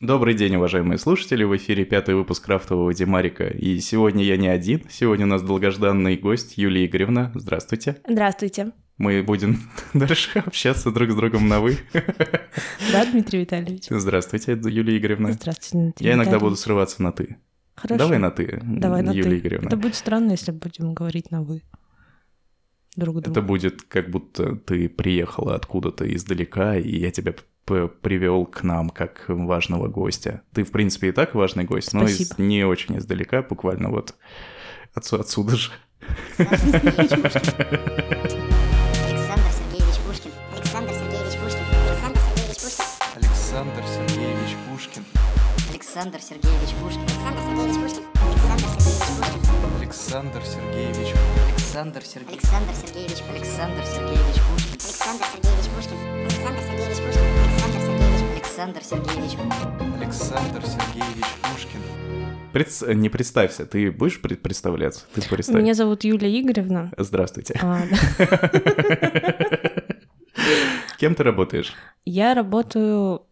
Добрый день, уважаемые слушатели, в эфире пятый выпуск крафтового Димарика, и сегодня я не один, сегодня у нас долгожданный гость Юлия Игоревна, здравствуйте. Здравствуйте. Мы будем дальше общаться друг с другом на «вы». Да, Дмитрий Витальевич? Здравствуйте, Юлия Игоревна. Здравствуйте, Дмитрий Я иногда буду срываться на «ты». Хорошо. Давай на «ты», Давай на Юлия «ты». Игоревна. Это будет странно, если будем говорить на «вы». Друг другу. Это будет как будто ты приехала откуда-то издалека, и я тебя привел к нам как важного гостя. Ты, в принципе, и так важный гость, Спасибо. но из, не очень издалека, буквально вот от, отсюда же. Александр Сергеевич Пушкин. Александр Сергеевич Пушкин. Александр Сергеевич Пушкин. Александр Сергеевич Пушкин. Александр Сергеевич Пушкин. Александр Сергеевич Пушкин. Александр Сергеевич Александр Александр Сергеевич Пушкин. Александр Сергеевич Пушкин. Александр Сергеевич Пушкин. Александр Сергеевич Александр Сергеевич Пушкин. Пред- Не представься, ты будешь пред- представляться? Ты представь. Меня зовут Юлия Игоревна. Здравствуйте. А, да. Кем ты работаешь? Я работаю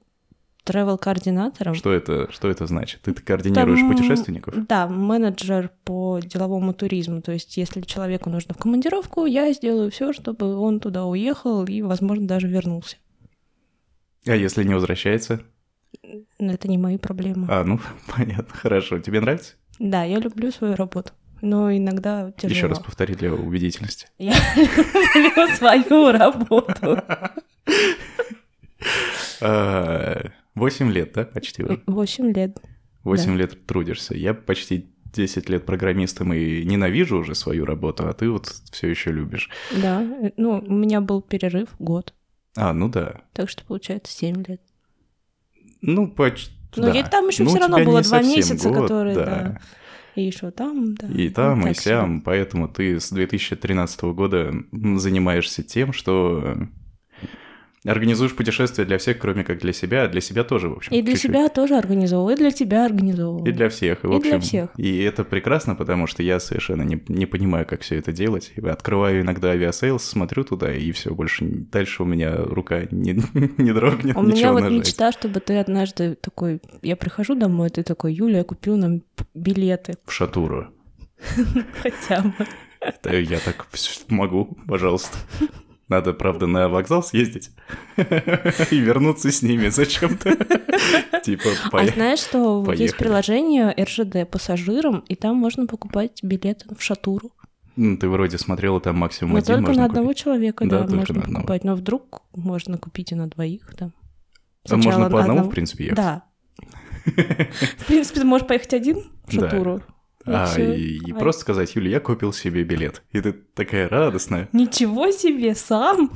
travel-координатором. Что это, что это значит? Ты координируешь Там, путешественников? Да, менеджер по деловому туризму. То есть, если человеку нужно в командировку, я сделаю все, чтобы он туда уехал и, возможно, даже вернулся. А если не возвращается? Но это не мои проблемы. А, ну, понятно, хорошо. Тебе нравится? Да, я люблю свою работу. Но иногда тяжело. Еще раз повтори для убедительности. Я люблю свою работу. А, Восемь лет, да, почти? Восемь лет. Восемь лет трудишься. Я почти 10 лет программистом и ненавижу уже свою работу, а ты вот все еще любишь. Да, ну, у меня был перерыв год, А, ну да. так что получается 7 лет. Ну, почти. Ну, я там еще всё равно было два месяца, которые, да. И еще там, да. И там, Ну, и так сям, поэтому ты с 2013 года занимаешься тем, что организуешь путешествия для всех, кроме как для себя, а для себя тоже, в общем. И для чуть-чуть. себя тоже организовывал, и для тебя организовывал. И для всех, и, в И общем, для всех. И это прекрасно, потому что я совершенно не, не понимаю, как все это делать. Открываю иногда Aviasales, смотрю туда, и все, больше дальше у меня рука не, не дрогнет, У меня вот нажать. мечта, чтобы ты однажды такой... Я прихожу домой, ты такой, Юля, я купил нам билеты. В шатуру. Хотя бы. Я так могу, пожалуйста. Надо, правда, на вокзал съездить и вернуться с ними зачем-то. Типа, А знаешь, что вот есть приложение РЖД пассажирам, и там можно покупать билеты в шатуру. Ну, ты вроде смотрела, там максимум Но один только на одного человека, Да, можно покупать. Но вдруг можно купить и на двоих там. А можно по одному, в принципе, ехать? Да. В принципе, ты можешь поехать один в шатуру. А, и, и просто сказать, Юля, я купил себе билет. И ты такая радостная. Ничего себе, сам!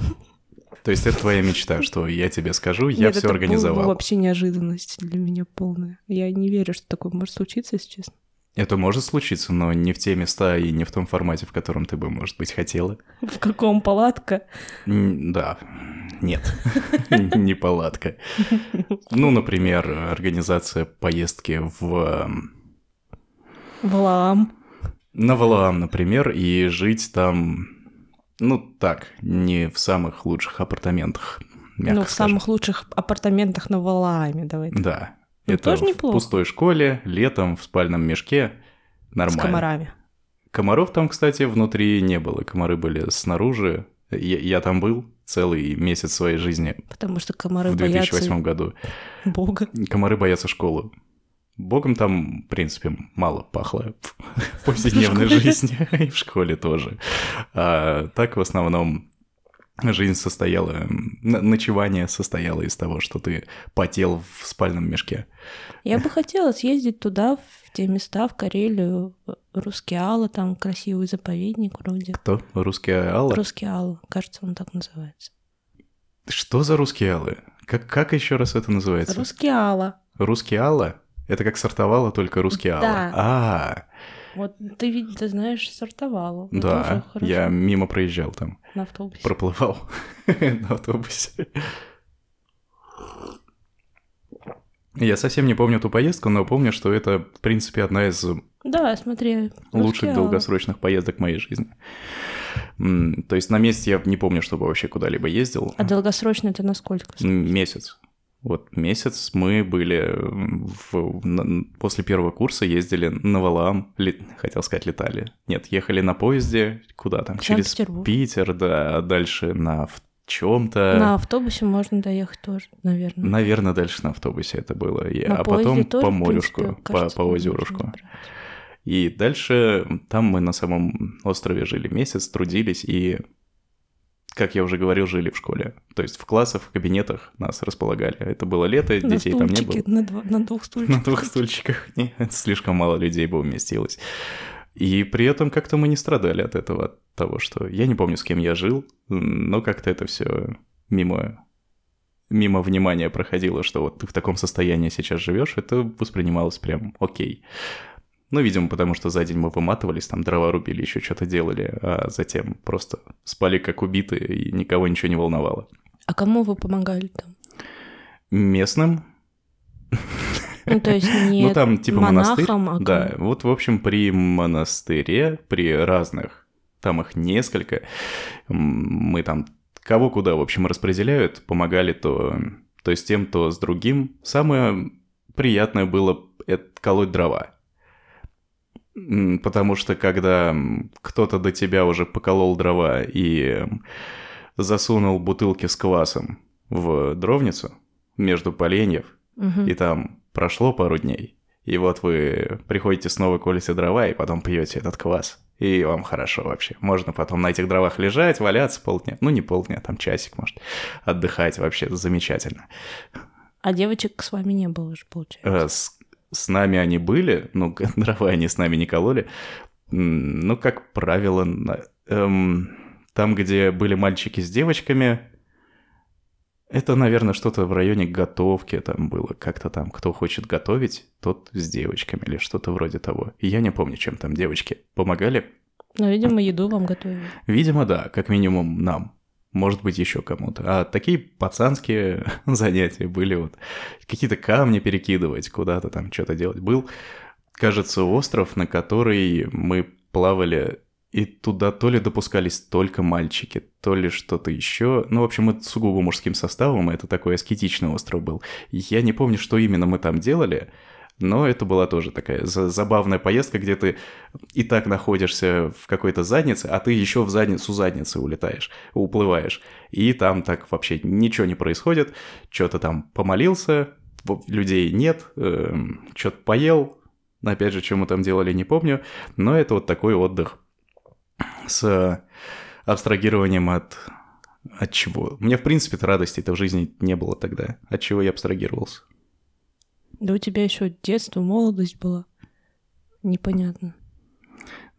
То есть это твоя мечта, что я тебе скажу, я Нет, все это организовал. вообще неожиданность для меня полная. Я не верю, что такое может случиться, если честно. Это может случиться, но не в те места и не в том формате, в котором ты бы, может быть, хотела. В каком палатка? Да, нет, не палатка. Ну, например, организация поездки в Влам. на Валаам, например, и жить там, ну так, не в самых лучших апартаментах, Ну, в скажем. самых лучших апартаментах на Валааме, давай. так. Да. Ну, это тоже в неплохо. пустой школе, летом, в спальном мешке. С Нормально. комарами. Комаров там, кстати, внутри не было. Комары были снаружи. Я, я там был целый месяц своей жизни Потому что комары в 2008 боятся году. Бога. Комары боятся школы. Богом там, в принципе, мало пахло в повседневной жизни, и в школе тоже. А так, в основном, жизнь состояла, ночевание состояло из того, что ты потел в спальном мешке. Я бы хотела съездить туда, в те места, в Карелию, в Рускеала, там красивый заповедник вроде. Кто? Русские аллы? Рускеала, кажется, он так называется. Что за русские аллы? Как, как еще раз это называется? Рускеала. Русские алла? Это как сортовало, только русские алла. Да. А, Вот ты, ты знаешь, сортовала. Ну, да, я мимо проезжал там, На автобусе. проплывал на автобусе. Я совсем не помню ту поездку, но помню, что это, в принципе, одна из Да, смотри. лучших долгосрочных поездок в моей жизни. То есть на месте я не помню, чтобы вообще куда-либо ездил. А долгосрочно это насколько? М, Месяц. Вот месяц мы были в, на- после первого курса ездили на Валаам, ле- хотел сказать летали. Нет, ехали на поезде, куда там, через. Питер, да, дальше на чем-то. На автобусе можно доехать тоже, наверное. Наверное, дальше на автобусе это было. И- На а потом тоже, по принципе, морюшку, по, кажется, по озерушку. И дальше там мы на самом острове жили месяц, трудились и, как я уже говорил, жили в школе. То есть в классах, в кабинетах нас располагали. Это было лето, На детей там не было. На, два- на двух На стульчиках. двух стульчиках. Не, это слишком мало людей бы уместилось. И при этом как-то мы не страдали от этого, от того, что... Я не помню, с кем я жил, но как-то это все мимо мимо внимания проходило, что вот ты в таком состоянии сейчас живешь, это воспринималось прям окей. Ну, видимо, потому что за день мы выматывались, там дрова рубили, еще что-то делали, а затем просто спали как убитые, и никого ничего не волновало. А кому вы помогали там? Местным Ну, то есть не ну, там типа монастырь. а да, вот, в общем, при монастыре, при разных, там их несколько, мы там кого куда, в общем, распределяют, помогали то, то с тем, то с другим. Самое приятное было это колоть дрова. Потому что когда кто-то до тебя уже поколол дрова и засунул бутылки с квасом в дровницу между поленьев, Мгм. и там прошло пару дней, и вот вы приходите снова колите дрова, и потом пьете этот квас. И вам хорошо вообще. Можно потом на этих дровах лежать, валяться полдня. Ну, не полдня, там часик, может. Отдыхать вообще замечательно. А девочек с вами не было же, получается. Э, С, с нами они были, ну, дрова они с нами не кололи. Ну, как правило, на- эм, там, где были мальчики с девочками, это, наверное, что-то в районе готовки там было. Как-то там, кто хочет готовить, тот с девочками или что-то вроде того. Я не помню, чем там девочки помогали. Ну, видимо, еду вам готовили. Видимо, да, как минимум нам. Может быть, еще кому-то. А такие пацанские занятия были вот. Какие-то камни перекидывать, куда-то там что-то делать. Был, кажется, остров, на который мы плавали, и туда то ли допускались только мальчики, то ли что-то еще. Ну, в общем, это сугубо мужским составом, это такой аскетичный остров был. Я не помню, что именно мы там делали, но это была тоже такая за- забавная поездка, где ты и так находишься в какой-то заднице, а ты еще в задницу задницы улетаешь, уплываешь. И там так вообще ничего не происходит. Что-то там помолился, людей нет, что-то поел. Опять же, что мы там делали, не помню. Но это вот такой отдых с абстрагированием от... От чего? Меня, в принципе-то, радости-то в жизни не было тогда. От чего я абстрагировался? Да у тебя еще детство, молодость была. Непонятно.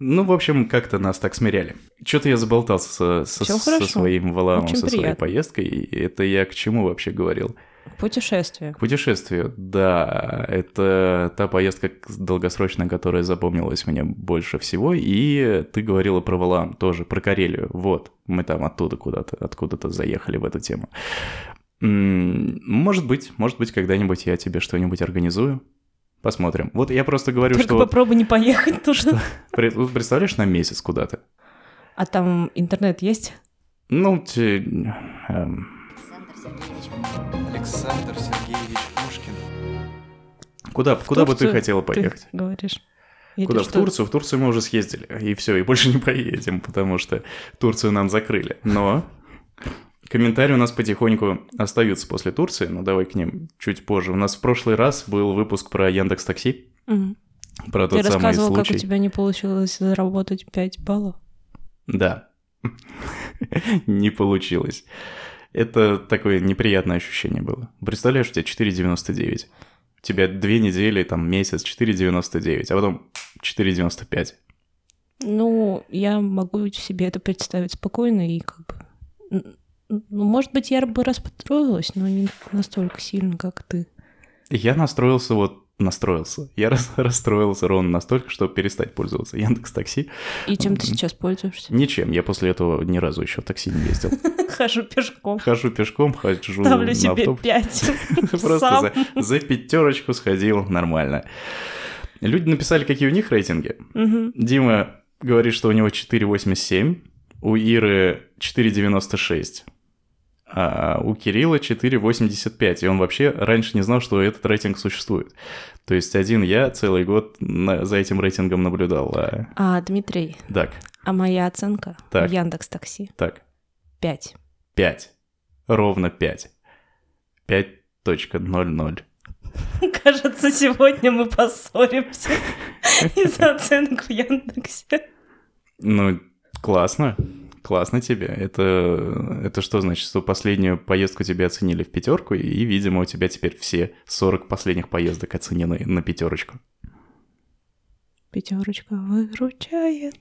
Ну, в общем, как-то нас так смиряли. Что-то я заболтался со, со- со своим валаамом, Очень со своей приятно. поездкой. И это я к чему вообще говорил? Путешествие. К путешествию, да. Это та поездка долгосрочная, которая запомнилась мне больше всего. И ты говорила про Валаам тоже, про Карелию. Вот, мы там оттуда куда-то, откуда-то заехали в эту тему. Может быть, может быть, когда-нибудь я тебе что-нибудь организую. Посмотрим. Вот я просто говорю, Только что... вот попробуй не поехать вот представляешь, на месяц куда-то. А там интернет есть? Ну, те- эм, Александр Сергеевич Пушкин. куда, куда бы ты хотела Ты поехать? говоришь. Или Куда? В что? Турцию? В Турцию мы уже съездили. И все, и больше не поедем, потому что Турцию нам закрыли. Но комментарии у нас потихоньку остаются после Турции, но давай к ним чуть позже. У нас в прошлый раз был выпуск про Яндекс Такси, Мгм. про Ты тот самый рассказывал, как случай. у тебя не получилось заработать 5 баллов. Да. Не получилось. Это такое неприятное ощущение было. Представляешь, у тебя 4,99. У тебя две недели, там месяц, 4,99, а потом 4,95. Ну, я могу себе это представить спокойно и как бы... Ну, может быть, я бы расстроилась, но не настолько сильно, как ты. Я настроился вот настроился. Я рас- расстроился ровно настолько, чтобы перестать пользоваться Яндекс Такси. И чем ты сейчас пользуешься? Ничем. Я после этого ни разу еще в такси не ездил. Хожу пешком. Хожу пешком, хожу Ставлю себе. 5. Просто за пятерочку сходил нормально. Люди написали, какие у них рейтинги. Дима говорит, что у него 4,87, у Иры 4,96. А у Кирилла 4,85, и он вообще раньше не знал, что этот рейтинг существует. То есть один я целый год на- за этим рейтингом наблюдал. А... А, Дмитрий, Так, а моя оценка Так. в Яндекс Такси так, 5. 5. Ровно 5. 5.00. Кажется, сегодня мы поссоримся из-за оценок в Яндексе. Ну, классно. Классно тебе. Это, это что значит, что последнюю поездку тебя оценили в пятерку, и, видимо, у тебя теперь все 40 последних поездок оценены на пятерочку. Пятерочка выручает.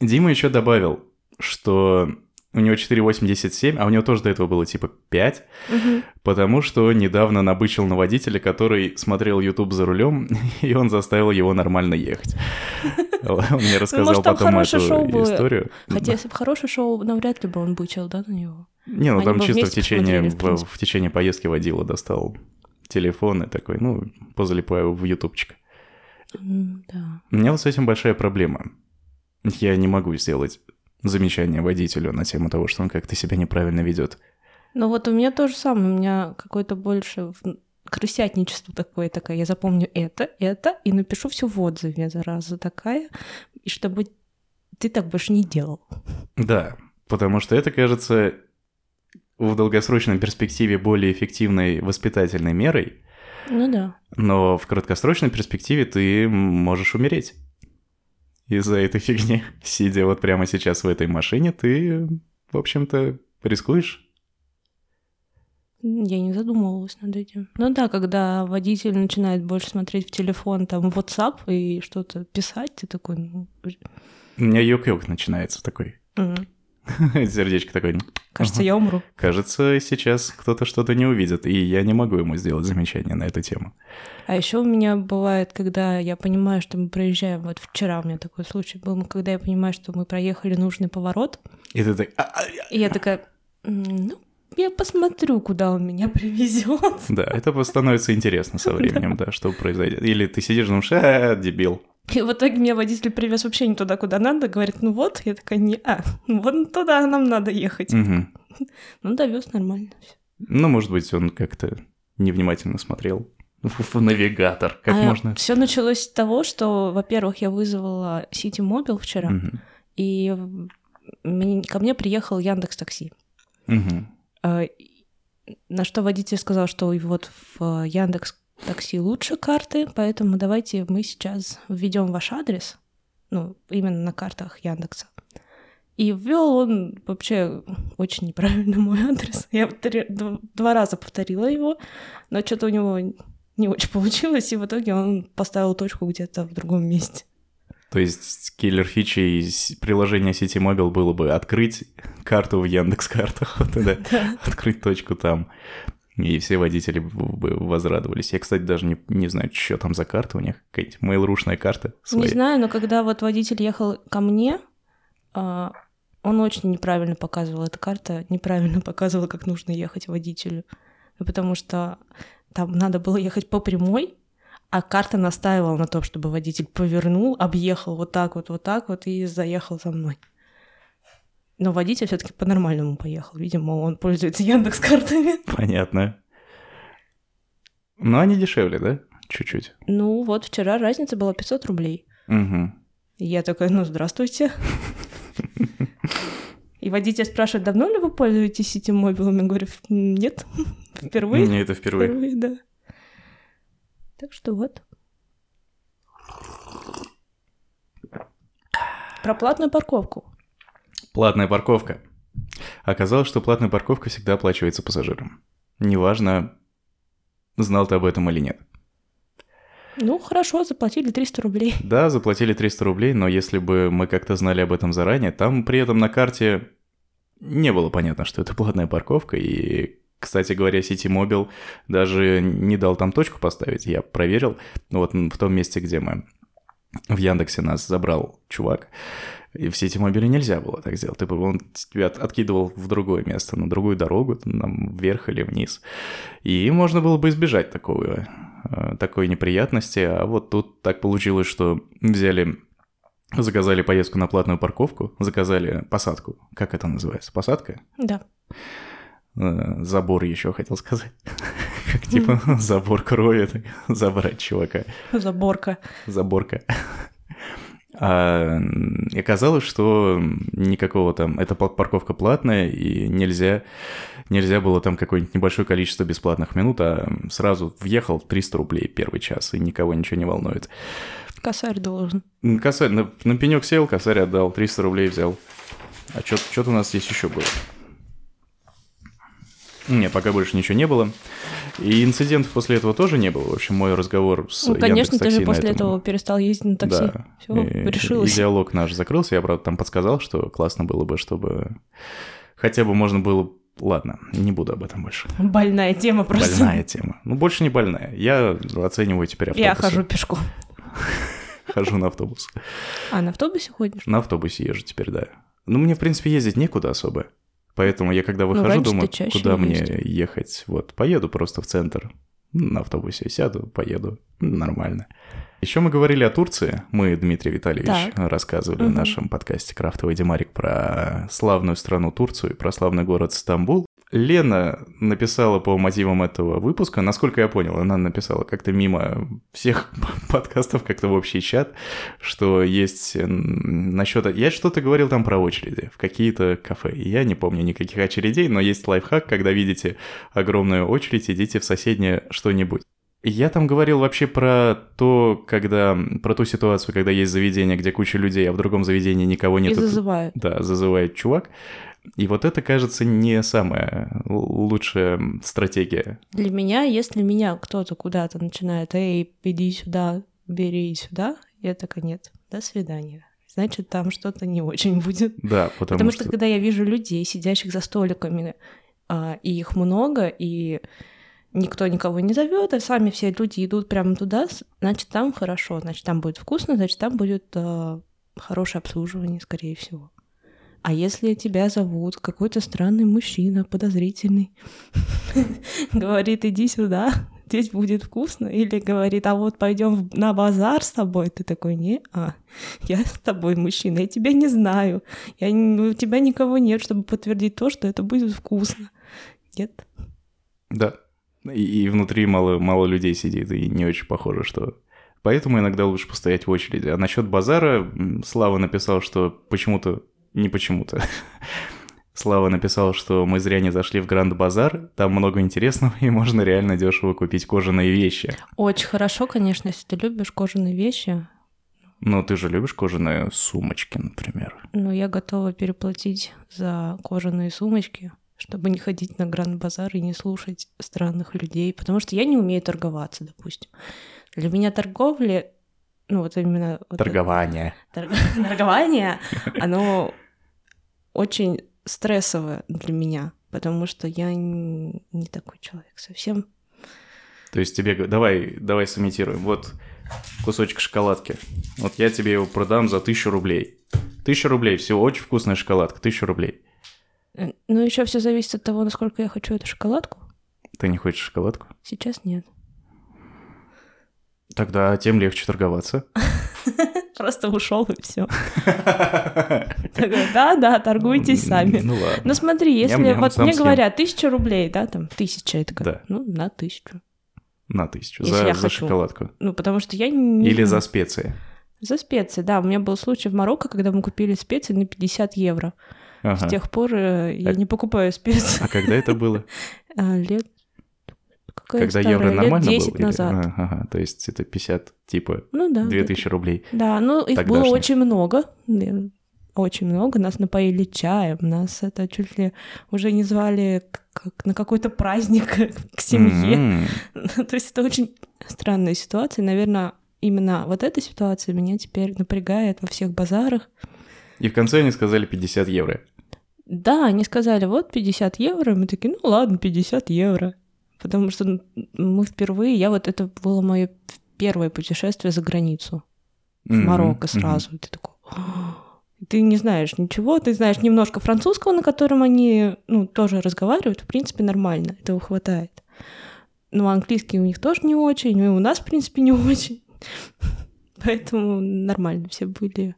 Дима еще добавил, что у него 4,87, а у него тоже до этого было типа 5, потому что недавно набычил на водителя, который смотрел YouTube за рулем, и он заставил его нормально ехать. Он мне рассказал может, там потом эту историю. Хотя, если бы хорошее шоу, навряд ли бы он бычил, да, на него? Не, ну там чисто в течение, в течение поездки водила достал телефон и такой, ну, позалипаю в ютубчик. Да. У меня вот с этим большая проблема. Я не могу сделать замечание водителю на тему того, что он как-то себя неправильно ведет. Ну вот у меня то же самое, у меня какое-то больше крысятничество такое, такое. Я запомню это, это, и напишу все в отзыве, зараза такая, и чтобы ты так больше не делал. Да, потому что это кажется в долгосрочной перспективе более эффективной воспитательной мерой, Ну да. но в краткосрочной перспективе ты можешь умереть. Из-за этой фигни, сидя вот прямо сейчас в этой машине, ты, в общем-то, рискуешь. Я не задумывалась над этим. Ну да, когда водитель начинает больше смотреть в телефон, там, WhatsApp и что-то писать, ты такой, ну... У меня йок-йок начинается такой. м, Сердечко такое. Кажется, я умру. Кажется, сейчас кто-то что-то не увидит, и я не могу ему сделать замечание на эту тему. А еще у меня бывает, когда я понимаю, что мы проезжаем, вот вчера у меня такой случай был, когда я понимаю, что мы проехали нужный поворот, И ты так... «А, а, а». и я такая, «М, ну, я посмотрю, куда он меня привезет. Да, это становится интересно со временем, да, что произойдет. Или ты сидишь, думаешь, а, дебил. И в итоге меня водитель привез вообще не туда, куда надо, говорит, ну вот, я такая, не, а, вон туда нам надо ехать. Мгм. Ну, довез нормально. Ну, может быть, он как-то невнимательно смотрел в навигатор. Как А можно... Все началось с того, что, во-первых, я вызвала City Mobile вчера, Мгм. и ко мне приехал Яндекс Такси. И- На что водитель сказал, что вот в Яндекс Такси лучше карты, поэтому давайте мы сейчас введем ваш адрес, ну, именно на картах Яндекса. И ввел он вообще очень неправильно мой адрес. Я два раза повторила его, но что-то у него не очень получилось, и в итоге он поставил точку где-то в другом месте. То есть киллер фичи из приложения City Mobile было бы открыть карту в Яндекс картах, вот Да. открыть точку там. И все водители бы возрадовались. Я, кстати, даже не, не знаю, что там за карта у них. Какая-нибудь mail карта Не своя. знаю, но когда вот водитель ехал ко мне, а, он очень неправильно показывал. Эта карта неправильно показывала, как нужно ехать водителю. Потому что там надо было ехать по прямой, а карта настаивала на том, чтобы водитель повернул, объехал вот так вот, вот так вот и заехал за мной. Но водитель все-таки по-нормальному поехал. Видимо, он пользуется Яндекс картами. Понятно. Но они дешевле, да? Чуть-чуть. Ну вот вчера разница была 500 рублей. Угу. Я такая, ну, здравствуйте. И водитель спрашивает, давно ли вы пользуетесь Сити Мобилом? Я говорю, «М, нет, впервые. Мне это впервые. Впервые, да. Так что вот. Про платную парковку. Платная парковка. Оказалось, что платная парковка всегда оплачивается пассажирам. Неважно, знал ты об этом или нет. Ну, хорошо, заплатили 300 рублей. Да, заплатили 300 рублей, но если бы мы как-то знали об этом заранее, там при этом на карте не было понятно, что это платная парковка, и, кстати говоря, City Mobile даже не дал там точку поставить, я проверил, вот в том месте, где мы в Яндексе нас забрал чувак, и в City Mobile нельзя было так сделать, ты бы он тебя от- откидывал в другое место, на другую дорогу, нам вверх или вниз, и можно было бы избежать такого, э, такой неприятности, а вот тут так получилось, что взяли заказали поездку на платную парковку, заказали посадку. Как это называется? Посадка? Да. Э, Забор еще хотел сказать. Как типа забор крови, так, забрать чувака. Заборка. Заборка. А, и оказалось, что никакого там... Эта пар- парковка платная, и нельзя, нельзя было там какое-нибудь небольшое количество бесплатных минут, а сразу въехал 300 рублей первый час, и никого ничего не волнует. Косарь должен. Косарь на, на пенек сел, косарь отдал, 300 рублей взял. А что-то у нас здесь еще было. Не, пока больше ничего не было. И инцидентов после этого тоже не было. В общем, мой разговор с Ну, конечно, ты же после этом- этого перестал ездить на такси. Да. Все, И- решилось. И диалог наш закрылся. Я, правда, там подсказал, что классно было бы, чтобы хотя бы можно было... Ладно, не буду об этом больше. Больная тема просто. Больная тема. Ну, больше не больная. Я оцениваю теперь автобусы. Я хожу пешком. Хожу на автобус. А, на автобусе ходишь? На автобусе езжу теперь, да. Ну, мне, в принципе, ездить некуда особо. Поэтому я, когда выхожу, Ну, думаю, куда мне ездил. ехать. Вот, поеду просто в центр. На автобусе сяду, поеду. Нормально. Еще мы говорили о Турции. Мы, Дмитрий Витальевич, Так. рассказывали в Мгм. нашем подкасте «Крафтовый Демарик» про славную страну Турцию и про славный город Стамбул. Лена написала по мотивам этого выпуска, насколько я понял, она написала как-то мимо всех подкастов, как-то в общий чат, что есть насчет... Я что-то говорил там про очереди в какие-то кафе. И Я не помню никаких очередей, но есть лайфхак, когда видите огромную очередь, идите в соседнее что-нибудь. И Я там говорил вообще про то, когда... Про ту ситуацию, когда есть заведение, где куча людей, а в другом заведении никого И нет. зазывают. Да, зазывает чувак. И вот это, кажется, не самая лучшая стратегия. Для меня, если меня кто-то куда-то начинает, эй, иди сюда, бери сюда, я такая, нет, до свидания. Значит, там что-то не очень будет. Да, потому, Потому что, когда я вижу людей, сидящих за столиками, а, и их много, и никто никого не зовет, а сами все люди идут прямо туда, значит, там хорошо, значит, там будет вкусно, значит, там будет а, хорошее обслуживание, скорее всего. А если тебя зовут какой-то странный мужчина, подозрительный, говорит, иди сюда, здесь будет вкусно, или говорит, а вот пойдем на базар с тобой, ты такой, не, а, я с тобой мужчина, я тебя не знаю, я, не- у тебя никого нет, чтобы подтвердить то, что это будет вкусно. Нет. Да. И, и внутри мало, мало людей сидит, и не очень похоже, что... Поэтому иногда лучше постоять в очереди. А насчет базара, Слава написал, что почему-то... Не почему-то. Слава написал, что мы зря не зашли в Гранд Базар, там много интересного, и можно реально дешево купить кожаные вещи. Очень хорошо, конечно, если ты любишь кожаные вещи, Но ты же любишь кожаные сумочки, например. но я готова переплатить за кожаные сумочки, чтобы не ходить на Гранд-базар и не слушать странных людей, потому что я не умею торговаться, допустим. Для меня торговля, ну вот именно... вот Торгование. торг- торгование, оно очень стрессовое для меня, потому что я не такой человек совсем. То есть тебе... Давай, давай сымитируем. Вот кусочек шоколадки. Вот я тебе его продам за тысячу рублей. Тысяча рублей, все, очень вкусная шоколадка, тысяча рублей. Э, Ну, еще все зависит от того, насколько я хочу эту шоколадку. Ты не хочешь шоколадку? Сейчас нет. Тогда тем легче торговаться. Просто ушел и все. Да, да, торгуйтесь сами. Ну ладно. Ну смотри, если вот мне говорят тысяча рублей, да, там тысяча, это как, ну на тысячу. На тысячу. За, за шоколадку. Ну потому что я не Или за специи. за специи, да. У меня был случай в Марокко, когда мы купили специи на 50 евро. Ага. С тех пор э, я А- не покупаю специи. А когда это было? А, Лет... Какая Когда старая? евро Лет нормально 10 было? или- назад. А, Ага, то есть это 50, типа, Ну да. 2000 рублей. Да, ну их было Тогдашних. очень много. да, Очень много. Нас напоили чаем. Нас это чуть ли уже не звали как на какой-то праздник к семье. То есть это очень странная ситуация. Наверное, именно вот эта ситуация меня теперь напрягает во всех базарах. И в конце они сказали 50 евро. Да, они сказали, вот 50 евро. Мы такие, ну ладно, 50 евро. Потому что мы впервые, я вот это было мое первое путешествие за границу. В Мгм, Марокко сразу. И Ты такой, «А». ты не знаешь ничего, ты знаешь немножко французского, на котором они, ну, тоже разговаривают, в принципе, нормально, этого хватает. Ну, английский у них тоже не очень, и у нас, в принципе, не очень. Поэтому нормально все были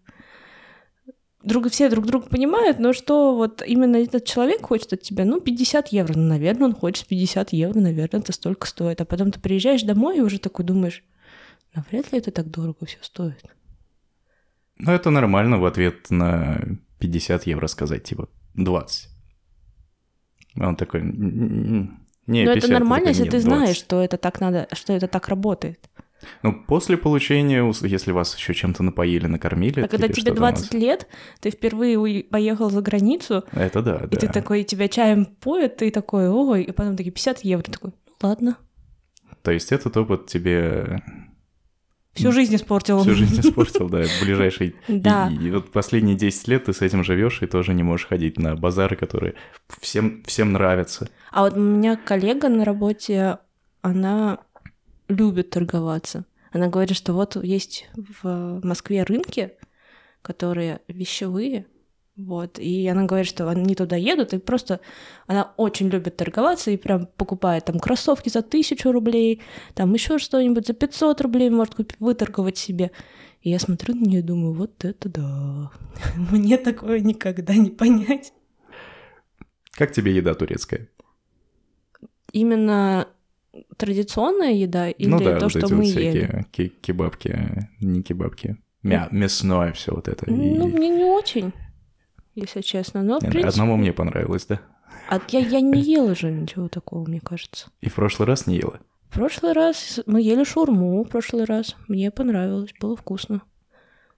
друг, все друг друга понимают, но что вот именно этот человек хочет от тебя, ну, 50 евро, ну, наверное, он хочет 50 евро, наверное, это столько стоит. А потом ты приезжаешь домой и уже такой думаешь, навряд ли это так дорого все стоит. Ну, это нормально в ответ на 50 евро сказать, типа, 20. Он такой, «М-м-м, не, Но 50. это нормально, такой, если «Нет, ты 20». знаешь, что это так надо, что это так работает. Ну, после получения, если вас еще чем-то напоили, накормили. А когда тебе что-то у вас- 20 лет, ты впервые поехал за границу, Это да, и ты да. такой, тебя чаем поют, ты такой, ой, и потом такие 50 евро, ты такой, ну ладно, То есть этот опыт тебе всю жизнь испортил. всю жизнь испортил, да, ближайший... Да. И, и вот последние 10 лет ты с этим живешь и тоже не можешь ходить на базары, которые всем, всем нравятся. А вот у меня коллега на работе, она любит торговаться. Она говорит, что вот есть в Москве рынки, которые вещевые, вот, и она говорит, что они туда едут, и просто она очень любит торговаться и прям покупает там кроссовки за тысячу рублей, там еще что-нибудь за 500 рублей может купить, выторговать себе. И я смотрю на нее и думаю, вот это да, мне такое никогда не понять. Как тебе еда турецкая? Именно традиционная еда или ну да, то, вот что эти мы вот ели? всякие ки- кебабки, не кебабки, мя- мясное все вот это. И- Ну, мне не очень, если честно. Но, в Не, принципе... Одному мне понравилось, да? А я, я не ела же ничего такого, мне кажется. И в прошлый раз не ела. В прошлый раз мы ели шурму, в прошлый раз. Мне понравилось, было вкусно.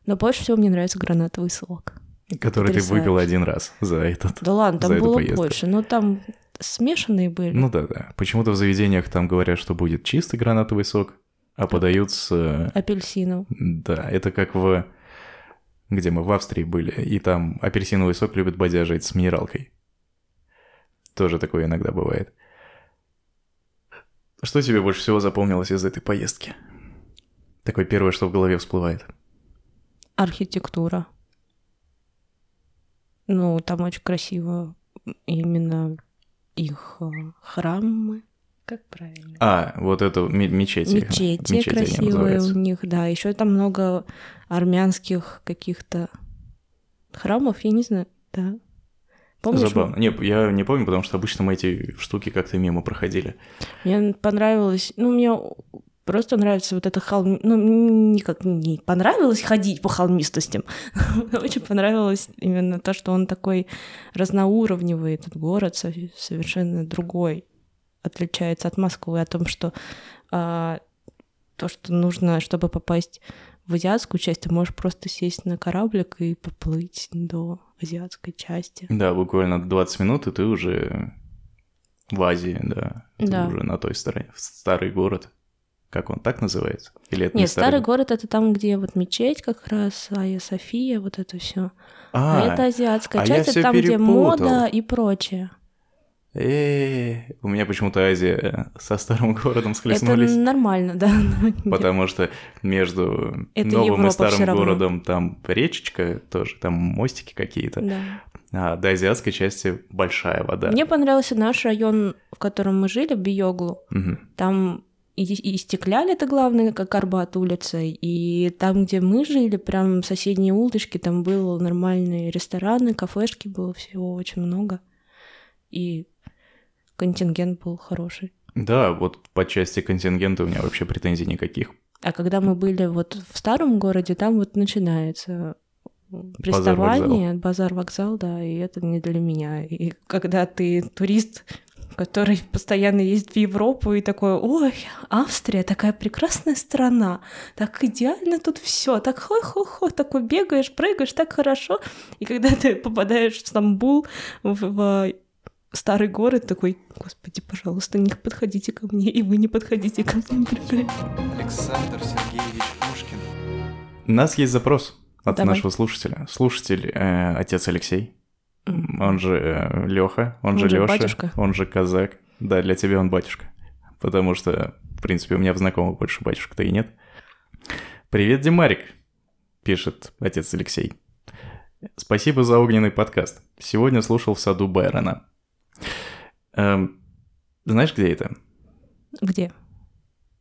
Но больше всего мне нравится гранатовый сок. Который ты выпил один раз за этот. Да ладно, там было поездку. больше, но там смешанные были. Ну да, да. Почему-то в заведениях там говорят, что будет чистый гранатовый сок, а подают с... э, Апельсинов. Да, это как в... Где мы? В Австрии были. И там апельсиновый сок любят бодяжить с минералкой. Тоже такое иногда бывает. Что тебе больше всего запомнилось из этой поездки? Такое первое, что в голове всплывает. Архитектура. Ну, там очень красиво именно их э, храмы. Как правильно? А, вот это ме- мечети. Мечети, Мечети красивые у них, да. Еще там много армянских каких-то храмов, я не знаю, да. Помнишь? Забавно. Не, я не помню, потому что обычно мы эти штуки как-то мимо проходили. Мне понравилось, ну, мне просто нравится вот это холм... Ну, никак не понравилось ходить по холмистостям. Очень понравилось именно то, что он такой разноуровневый, этот город со- совершенно другой, отличается от Москвы, о том, что а, то, что нужно, чтобы попасть в азиатскую часть, ты можешь просто сесть на кораблик и поплыть до азиатской части. Да, буквально 20 минут, и ты уже в Азии, да. Ты Да. уже на той стороне. В старый город. Как он так называется? Или это Нет, не старый город это там, где вот мечеть как раз, Айя София, вот это все. А, А, это азиатская а часть, это там, где перепутал. мода и прочее. э, у меня почему-то Азия со старым городом Это схлестнулись. нормально, да. Потому что между Это новым Европа и старым городом там речечка тоже, там мостики какие-то. Да. А до азиатской части большая вода. Мне понравился наш район, в котором мы жили, Биоглу. Мгм. Там и, и стекляли, это главное, как Арбат улица, и там, где мы жили, прям соседние улочки, там был нормальные рестораны, кафешки, было всего очень много. И контингент был хороший. Да, вот по части контингента у меня вообще претензий никаких. А когда мы были вот в старом городе, там вот начинается Базар-вокзал. приставание, базар-вокзал, да, и это не для меня. И когда ты турист, который постоянно ездит в Европу и такой, ой, Австрия такая прекрасная страна, так идеально тут все, так хо-хо-хо, такой бегаешь, прыгаешь, так хорошо. И когда ты попадаешь в Стамбул, в, в старый город, такой, господи, пожалуйста, не подходите ко мне, и вы не подходите ко мне. Александр Сергеевич Пушкин. У нас есть запрос от Давай. нашего слушателя. Слушатель, э, отец Алексей. Он же Леха, он, Он же же Леша, батюшка. он же казак. Да, для тебя он батюшка. Потому что, в принципе, у меня в знакомых больше батюшка-то и нет. Привет, Димарик, пишет отец Алексей. Спасибо за огненный подкаст. Сегодня слушал в саду Байрона. Эм, знаешь, где это? Где?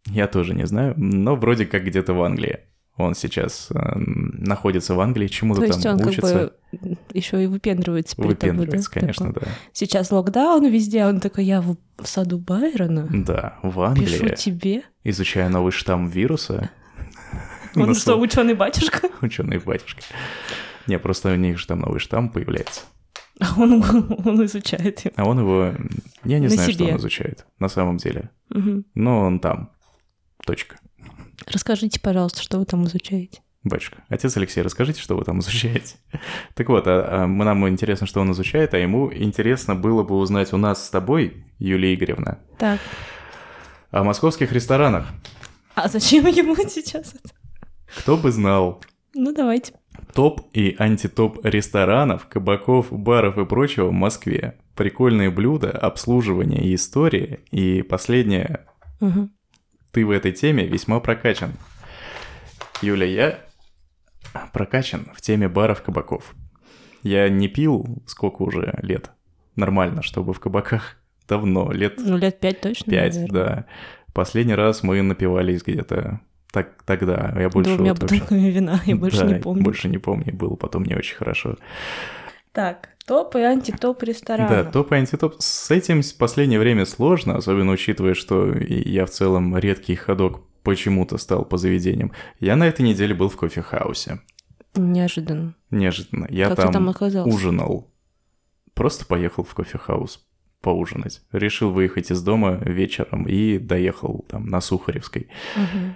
Я тоже не знаю, но вроде как где-то в Англии. Он сейчас э, находится в Англии, чему-то То есть там он учится. как бы еще и выпендривается перед тобой, да? Выпендривается, конечно, Такой, да. Сейчас локдаун везде, а он такой, я в, в саду Байрона, Да, в пишу Англии, тебе. изучая новый штамм вируса. Он на что, ученый батюшка? Ученый батюшка. Не, просто у них же там новый штамм появляется. А он, он изучает его. А он его... Я не На знаю, что себе. он изучает, на самом деле. Мгм. Но он там. Точка. Расскажите, пожалуйста, что вы там изучаете? Батюшка, отец Алексей, расскажите, что вы там изучаете. Так вот, а, а, нам интересно, что он изучает, а ему интересно было бы узнать у нас с тобой, Юлия Игоревна, Так, о московских ресторанах. а зачем ему сейчас это? Кто бы знал, Ну, давайте. топ и антитоп ресторанов, кабаков, баров и прочего в Москве. Прикольные блюда, обслуживание и истории. И последнее, Мгм. Ты в этой теме весьма прокачан. Юля, я прокачан в теме баров, кабаков. Я не пил сколько уже лет нормально, чтобы в кабаках давно, лет Ну, лет пять точно, пять, наверное. да. Последний раз мы напивались где-то так, тогда. Я больше Двумя вот вообще- бутылками вина, я больше Да, не помню. больше не помню, было потом не очень хорошо. Так, топ и антитоп ресторана. Да, топ и антитоп. С этим в последнее время сложно, особенно учитывая, что я в целом редкий ходок почему-то стал по заведениям. Я на этой неделе был в кофехаусе. Неожиданно. Неожиданно. Я как там, там оказался? ужинал. Просто поехал в кофехаус поужинать. Решил выехать из дома вечером и доехал там на Сухаревской. Мгм.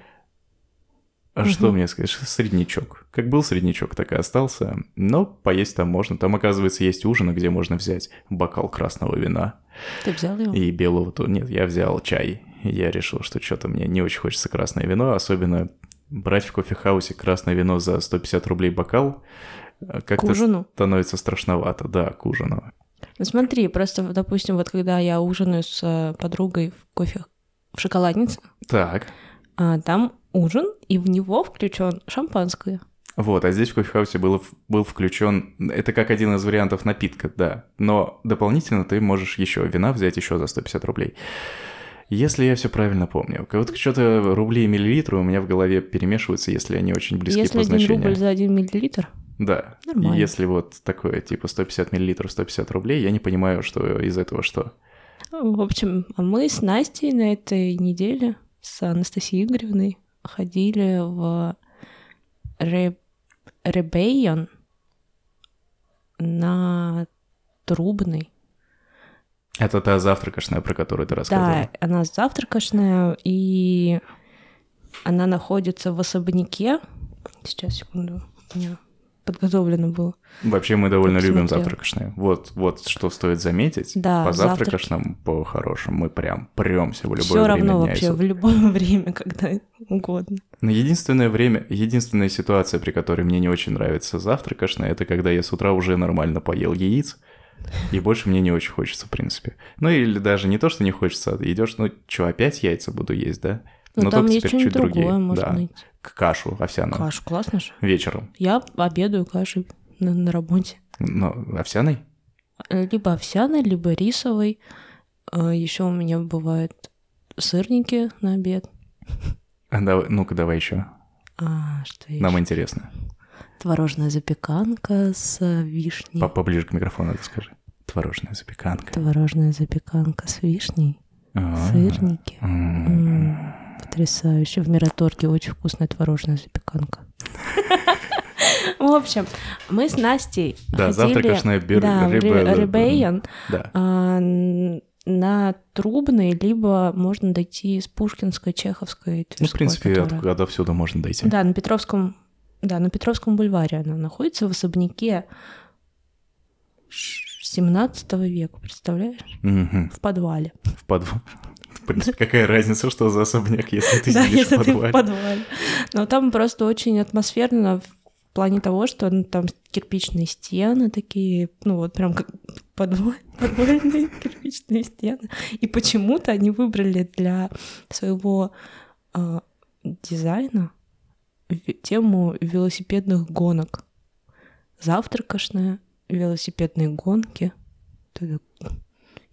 А что мне сказать? Среднячок. Как был среднячок, так и остался. Но поесть там можно. Там, оказывается, есть ужины, где можно взять бокал красного вина. Ты взял его? И белого то нет, я взял чай. Я решил, что что-то мне не очень хочется красное вино, особенно брать в кофехаусе красное вино за 150 рублей бокал э, К как-то ужину? становится страшновато, да, к ужину. Ну смотри, просто, допустим, вот когда я ужинаю с э, подругой в кофе в шоколаднице, Так, а, там ужин, и в него включен шампанское. вот, а здесь в кофехаусе было, был включен, это как один из вариантов напитка, да, но дополнительно ты можешь еще вина взять еще за 150 рублей. Если я все правильно помню. Вот что-то рубли и миллилитры у меня в голове перемешиваются, если они очень близки Если по один значению. рубль за один миллилитр, Да. Нормально. Если вот такое, типа 150 миллилитров, 150 рублей, я не понимаю, что из этого что. В общем, а мы с Настей на этой неделе с Анастасией Игоревной ходили в Ре... Ребейон на Трубной. Это та завтракашная, про которую ты рассказывала. Да, она завтракашная, и она находится в особняке. Сейчас, секунду, у меня подготовлено было. Вообще мы довольно Как любим смотрела. завтракашные. Вот, вот что стоит заметить. Да, по завтраки. завтракашным, по хорошим, мы прям премся в любое Все время равно дня вообще, в любое время, когда угодно. Но единственное время, единственная ситуация, при которой мне не очень нравится завтракашная, это когда я с утра уже нормально поел яиц, и больше мне не очень хочется, в принципе. Ну или даже не то, что не хочется, а идешь, ну что, опять яйца буду есть, да? Ну, Но там есть что-нибудь чуть другие, другое, можно да. найти. Кашу овсяную. Кашу, классно же. Вечером. Я обедаю кашей на, на работе. Но овсяной? Либо овсяной, либо рисовой. Еще у меня бывают сырники на обед. А, давай- ну-ка, давай еще. А, что еще? Нам интересно. Творожная запеканка с э, вишней. По- Поближе к микрофону это скажи. Творожная запеканка. Творожная запеканка с вишней. А, Сырники. м. Потрясающе. В Мираторге очень вкусная творожная запеканка. В общем, мы с Настей Да, ходили, завтракашная бир- да, Да. а, на Трубной, либо можно дойти с Пушкинской, Чеховской, Ну, в принципе, которая- от, отовсюду можно дойти. Да, на Петровском, да, на Петровском бульваре она находится в особняке 17 века, представляешь? Мгм. В подвале. В подвал. В принципе, какая разница, что за особняк, если ты да, сидишь если в ты в подвале. подвале. Но там просто очень атмосферно в плане того, что ну, там кирпичные стены такие, ну вот прям как подвал- подвальные кирпичные стены. И почему-то они выбрали для своего а, дизайна тему велосипедных гонок. Завтракашная, велосипедные гонки. Вот это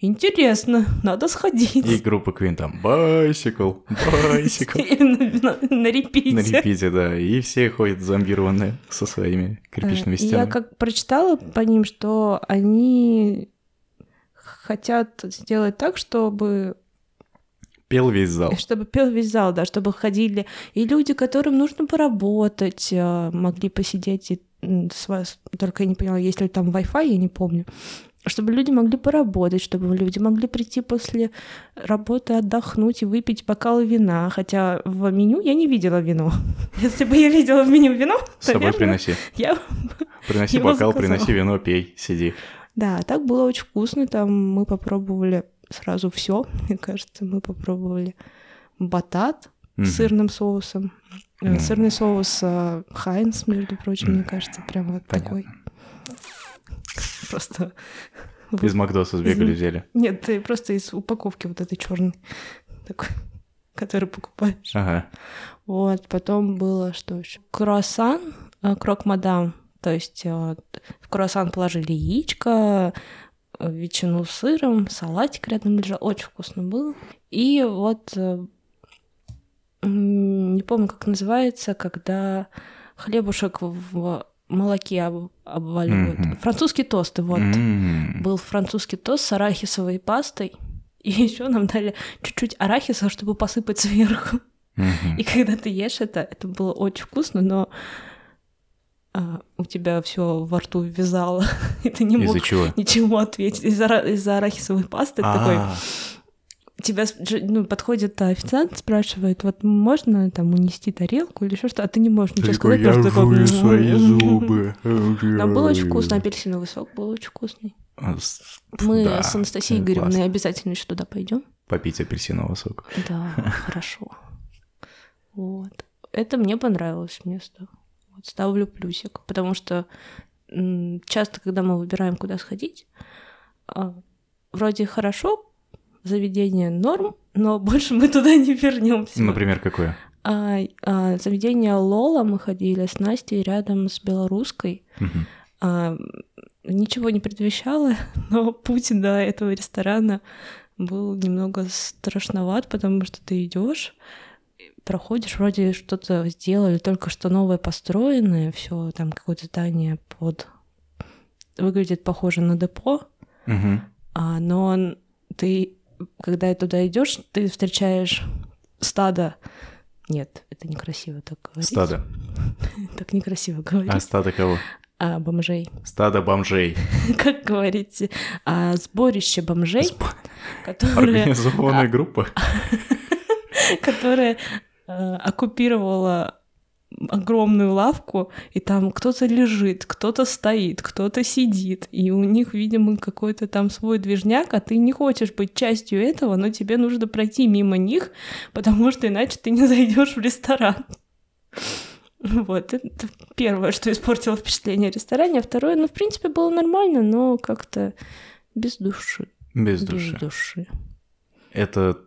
интересно, надо сходить. И группа Queen там «Bicycle, bicycle». И на, на- на репите. На репите, да. И все ходят зомбированные со своими кирпичными Э, Я стенами. как прочитала по ним, что они хотят сделать так, чтобы Пел весь зал. чтобы пел весь зал, да, чтобы ходили и люди, которым нужно поработать, э, могли посидеть и с вас, только я не поняла, есть ли там Wi-Fi, я не помню, чтобы люди могли поработать, чтобы люди могли прийти после работы отдохнуть и выпить бокал вина, хотя в меню я не видела вино. Если бы я видела в меню вино, С собой приноси. я Приноси бокал, приноси вино, пей, сиди. Да, так было очень вкусно. Там мы попробовали сразу все. Мне кажется, мы попробовали батат Мгм. с сырным соусом. М. Сырный соус э, Хайнс, между прочим, мне кажется, прям вот Понятно. такой. Просто... Из Макдоса сбегали, взяли. Нет, ты просто из упаковки вот этой черной такой, который покупаешь. Ага. Вот, потом было что еще? Круассан, э, крок-мадам. То есть э, в круассан положили яичко, э, ветчину с сыром, салатик рядом лежал. Очень вкусно было. И вот не помню, как называется, когда хлебушек в молоке об- обваливают. Мгм. Французский тост, вот. М. Был французский тост с арахисовой пастой. И еще нам дали чуть-чуть арахиса, чтобы посыпать сверху. Мгм. И когда ты ешь это, это было очень вкусно, но а, у тебя все во рту вязало, и ты не мог чего? ничего ответить. Из-за, ара- из-за арахисовой пасты такой. Тебя ну, подходит официант, спрашивает, вот можно там унести тарелку или еще что, а ты не можешь ничего сказать, я просто такой, жую «М-м-м». свои зубы. Но было очень вкусно, апельсиновый сок был очень вкусный. А, Мы да, с Анастасией Игоревной обязательно еще туда пойдем. Попить апельсинового сока. Да, хорошо. Вот. Это мне понравилось место. Вот ставлю плюсик, потому что часто, когда мы выбираем, куда сходить, а, вроде хорошо, заведение норм, но больше мы туда не вернемся. Например, какое? А, а, заведение Лола мы ходили с Настей рядом с белорусской. Мгм. А, ничего не предвещало, но путь до этого ресторана был немного страшноват, потому что ты идешь, проходишь, вроде что-то сделали, только что новое построенное, все там какое-то здание под выглядит похоже на депо, Мгм. а, но ты, когда туда идешь, ты встречаешь стадо. Нет, это некрасиво так говорить. Стадо. Так некрасиво говорить. А стадо кого? А, бомжей. Стадо бомжей. как говорите, а, сборище бомжей, Сп- которые, Организованная группа. которая э, оккупировала огромную лавку, и там кто-то лежит, кто-то стоит, кто-то сидит, и у них, видимо, какой-то там свой движняк, а ты не хочешь быть частью этого, но тебе нужно пройти мимо них, потому что иначе ты не зайдешь в ресторан. Вот, это первое, что испортило впечатление о ресторане, а второе, ну, в принципе, было нормально, но как-то без души. Без души. Без души. Это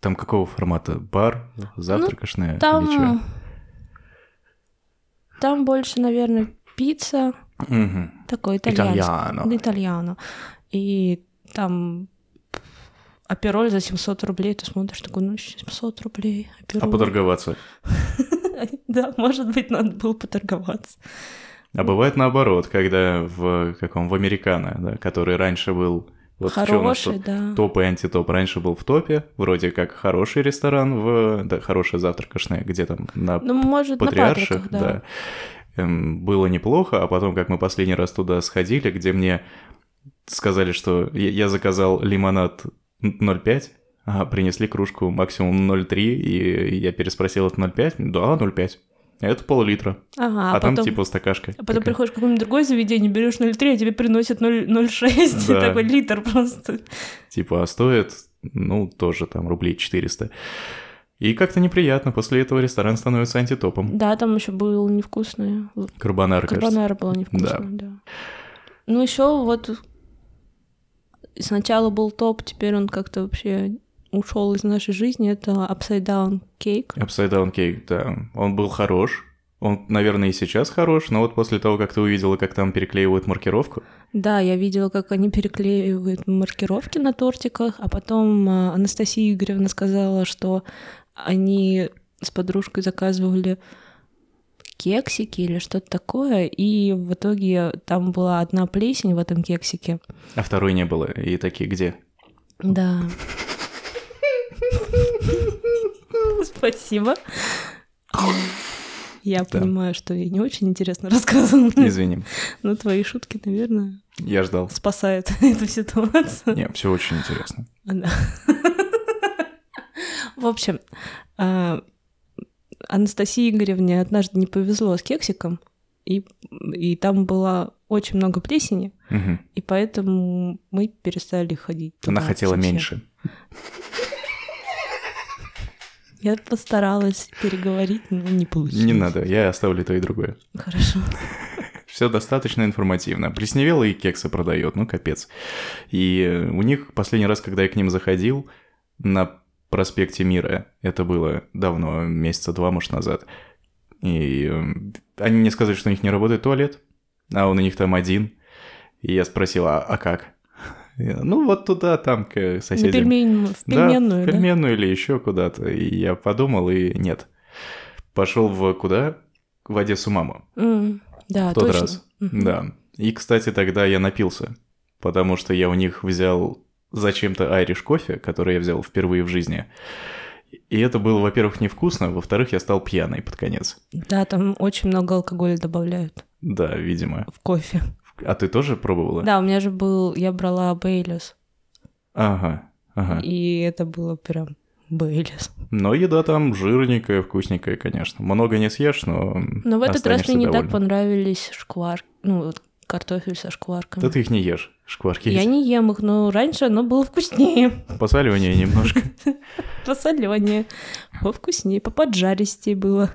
там какого формата? Бар? Завтракашная? или чё? Там... Больше, наверное, пицца, Мгм. такой итальянский. Итальяно. Итальяно. И там апероль за 700 рублей, ты смотришь, такой, ну, 700 рублей, А апероль. поторговаться? Да, может быть, надо было поторговаться. А бывает наоборот, когда в каком в американо, да, который раньше был вот в Хороший, тут да. топ и антитоп раньше был в топе, вроде как хороший ресторан в да, хорошая завтракашная, где там на Ну, может, на патриарших, патриках, да. да. Эм, было неплохо, а потом, как мы последний раз туда сходили, где мне сказали, что я, я заказал лимонад 0,5, а принесли кружку максимум 0,3, и я переспросил, это 0,5? Да, 0,5. Это пол-литра. Ага, А, а, там потом... типа стакашка. А потом такая. приходишь в какое-нибудь другое заведение, берешь 0,3, а тебе приносят 0 0,6, Да. такой литр просто. Типа, а стоит, ну, тоже там рублей 400. И как-то неприятно, после этого ресторан становится антитопом. Да, там еще был невкусный. Карбонара. Карбонара была невкусная, да. Ну, еще вот сначала был топ, теперь он как-то вообще ушел из нашей жизни. Это Upside Down Cake. Upside Down Cake, да. Он был хорош. Он, наверное, и сейчас хорош, но вот после того, как ты увидела, как там переклеивают маркировку, Да, я видела, как они переклеивают маркировки на тортиках, а потом а, Анастасия Игоревна сказала, что они с подружкой заказывали кексики или что-то такое, и в итоге там была одна плесень в этом кексике. а второй не было. И такие, где? Да. Спасибо. Я Да. понимаю, что я не очень интересно рассказывала, Извини, но твои шутки, наверное, я ждал. спасают эту ситуацию. Не, все очень интересно. Да. В общем, а, Анастасии Игоревне однажды не повезло с кексиком, и, и там было очень много плесени, Мгм. и поэтому мы перестали ходить. Она туда хотела совсем. меньше. Я постаралась переговорить, но не получилось. Не надо, я оставлю то и другое. Хорошо. Все достаточно информативно. Плесневелые кексы продает, ну капец. И э, у них последний раз, когда я к ним заходил, на проспекте Мира, это было давно, месяца два, может, назад, и э, они мне сказали, что у них не работает туалет, а он у них там один. И я спросил, а, а как? Ну, вот туда, там, к соседям. пельмень- в Да, пельменную, в да? пельменную или еще куда-то. И я подумал, и нет. Пошел в куда? В Одессу маму. М, Да, В тот точно. раз. Мгм. Да. И, кстати, тогда я напился, потому что я у них взял зачем-то айриш кофе, который я взял впервые в жизни. И это было, во-первых, невкусно, во-вторых, я стал пьяный под конец. Да, там очень много алкоголя добавляют Да, видимо. в кофе. А ты тоже пробовала? Да, у меня же был, я брала Бейлис, Ага, ага. и это было прям Бейлис. Но еда там жирненькая, вкусненькая, конечно. Много не съешь, но Но в этот раз мне не так понравились шкварки, ну, вот картофель со шкварками. Да ты их не ешь, шкварки Я есть. не ем их, но раньше оно было вкуснее. Посоленее немножко. Посоленее, повкуснее, поподжаристее было.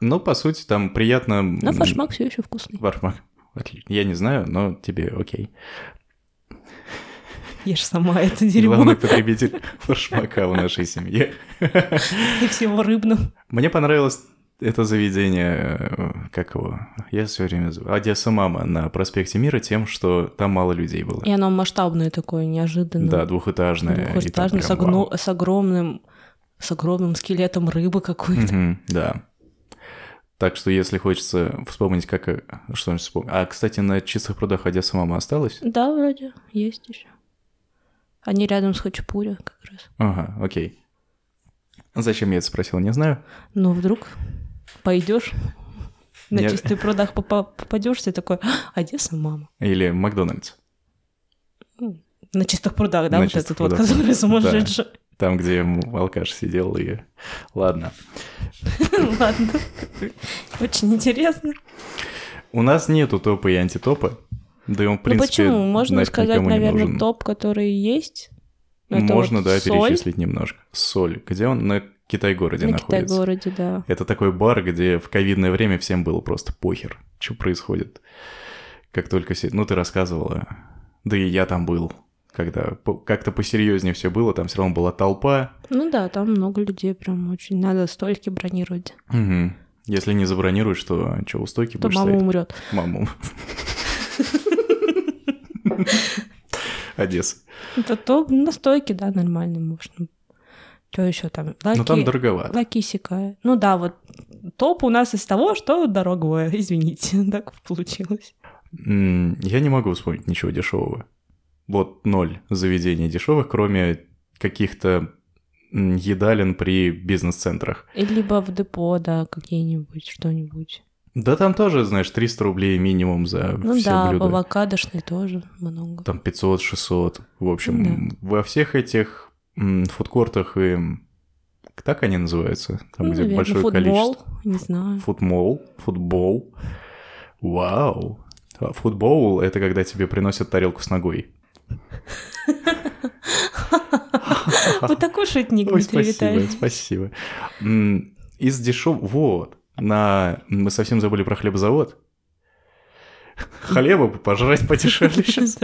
Ну, по сути, там приятно... Но фашмак все еще вкусный. Фаршмак. Отлично. Я не знаю, но тебе окей. Ешь сама это дерьмо. Главный потребитель фаршмака в нашей семье. И всего рыбного. Мне понравилось это заведение, э, как его, я все время забываю, Одесса Мама на проспекте Мира тем, что там мало людей было. И оно масштабное такое, неожиданное. Да, двухэтажное. Двухэтажное, с, огно- с огромным с огромным скелетом рыбы какой-то. Мгм, да. Так что, если хочется вспомнить, как... э, Что-нибудь вспомнить. А, кстати, на чистых прудах Одесса Мама осталась? Да, вроде, есть еще. Они рядом с Хачапури как раз. Ага, окей. Зачем я это спросил, не знаю. Ну, вдруг пойдешь на Я- чистых прудах попадешь, ты такой, «А, Одесса, мама. Или Макдональдс. На чистых прудах, да, На вот этот вот, прудах. который сумасшедший. Там, где алкаш сидел и... Ладно. Ладно. Очень интересно. У нас нету топа и антитопа. Да и он, в Ну принципе, почему? Можно сказать, наверное, топ, который есть. Это Можно, вот да, соль перечислить немножко. Соль. Где он? На Китай-городе на находится. Китай-городе, да. Это такой бар, где в ковидное время всем было просто похер, что происходит. Как только все... Ну, ты рассказывала. Да и я там был. Когда как-то посерьезнее все было, там все равно была толпа. Ну да, там много людей прям очень. Надо столики бронировать. Мгм. Если не забронируешь, то что, у стойки То будешь мама стоять? умрет. Маму. Одесса. Это то на стойке, да, нормально можно. Что еще там? Лаки, Ну там дороговато. лаки сикая. Ну да, вот топ у нас из того, что дорогое. Извините, так получилось. Я не могу вспомнить ничего дешевого. Вот ноль заведений дешевых, кроме каких-то едалин при бизнес-центрах. Либо в депо, да, какие-нибудь, что-нибудь. Да там тоже, знаешь, 300 рублей минимум за Ну все да, блюда. авокадошный тоже много. Там 500-600. В общем, во всех этих фудкортах и... Так они называются? Там, Ну, где наверное, большое футбол, количество. не знаю. Футмол, футбол. Вау. Футбол — это когда тебе приносят тарелку с ногой. Вы такой шутник, Ой, спасибо, спасибо. Из дешев... Вот. На... Мы совсем забыли про хлебозавод. Хлеба пожрать подешевле сейчас.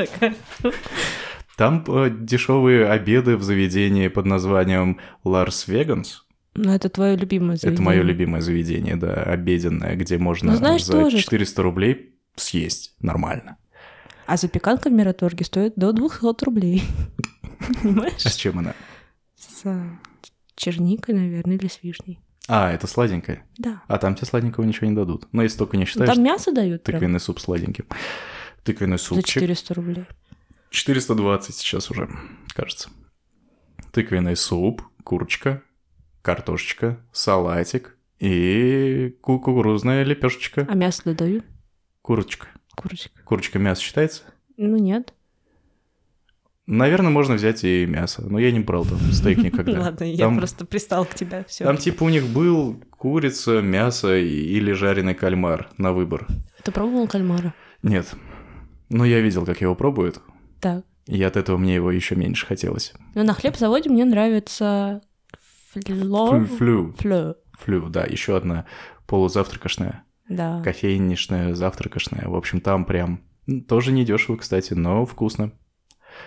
Там э, дешевые обеды в заведении под названием Ларс Веганс. Ну, это твое любимое заведение. Это мое любимое заведение, да, обеденное, где можно Ну, знаешь, за тоже- 400 рублей съесть нормально. А запеканка в Мираторге стоит до 200 рублей. Понимаешь? А с чем она? С э, черникой, наверное, или с вишней. А, это сладенькое. Да. А там тебе сладенького ничего не дадут. Но если только не Ну, считаешь Там мясо дают прям тыквенный суп сладеньким. Тыквенный за супчик. 400 рублей. 420 сейчас уже, кажется. Тыквенный суп, курочка, картошечка, салатик и ку- кукурузная лепешечка. А мясо дают? Курочка. Курочка. Курочка мясо считается? Ну, нет. Наверное, можно взять и мясо, но я не брал там стейк никогда. Ладно, я просто пристал к тебе. Там типа у них был курица, мясо или жареный кальмар на выбор. Ты пробовал кальмара? Нет. Но я видел, как его пробуют, Так. и от этого мне его еще меньше хотелось. Ну, на хлеб-заводе мне нравится фло... Флю, флю, флю, да, еще одна полузавтракашная, Да. кофейничная, завтракашная. В общем, там прям тоже недешево, кстати, но вкусно.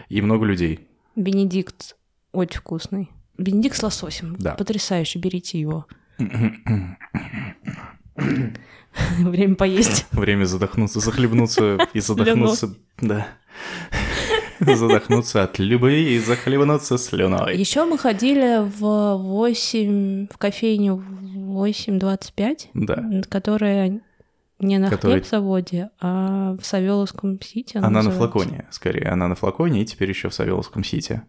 И много людей. Бенедикт очень вкусный. Бенедикт с лососем. Да. Потрясающе, берите его. Время поесть. Время задохнуться, захлебнуться и задохнуться. Да. Задохнуться от любви и захлебнуться слюной. Еще мы ходили в 8, в кофейню 8.25, Да. которая не на Которая- хлеб-заводе, а в Савеловском Сити. Она на называется. флаконе, скорее. Она на флаконе и теперь еще в Савеловском Сити.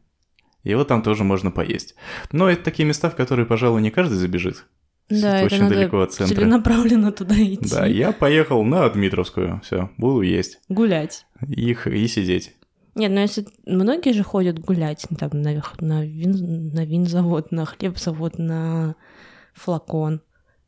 И вот там тоже можно поесть. Но это такие места, в которые, пожалуй, не каждый забежит. Да, это это очень надо далеко от центра. целенаправленно туда идти. Да, я поехал на Дмитровскую. Все, буду есть. Гулять. Их и сидеть. Нет, ну если многие же ходят гулять там на, на, вин, на винзавод, на хлебзавод, на флакон.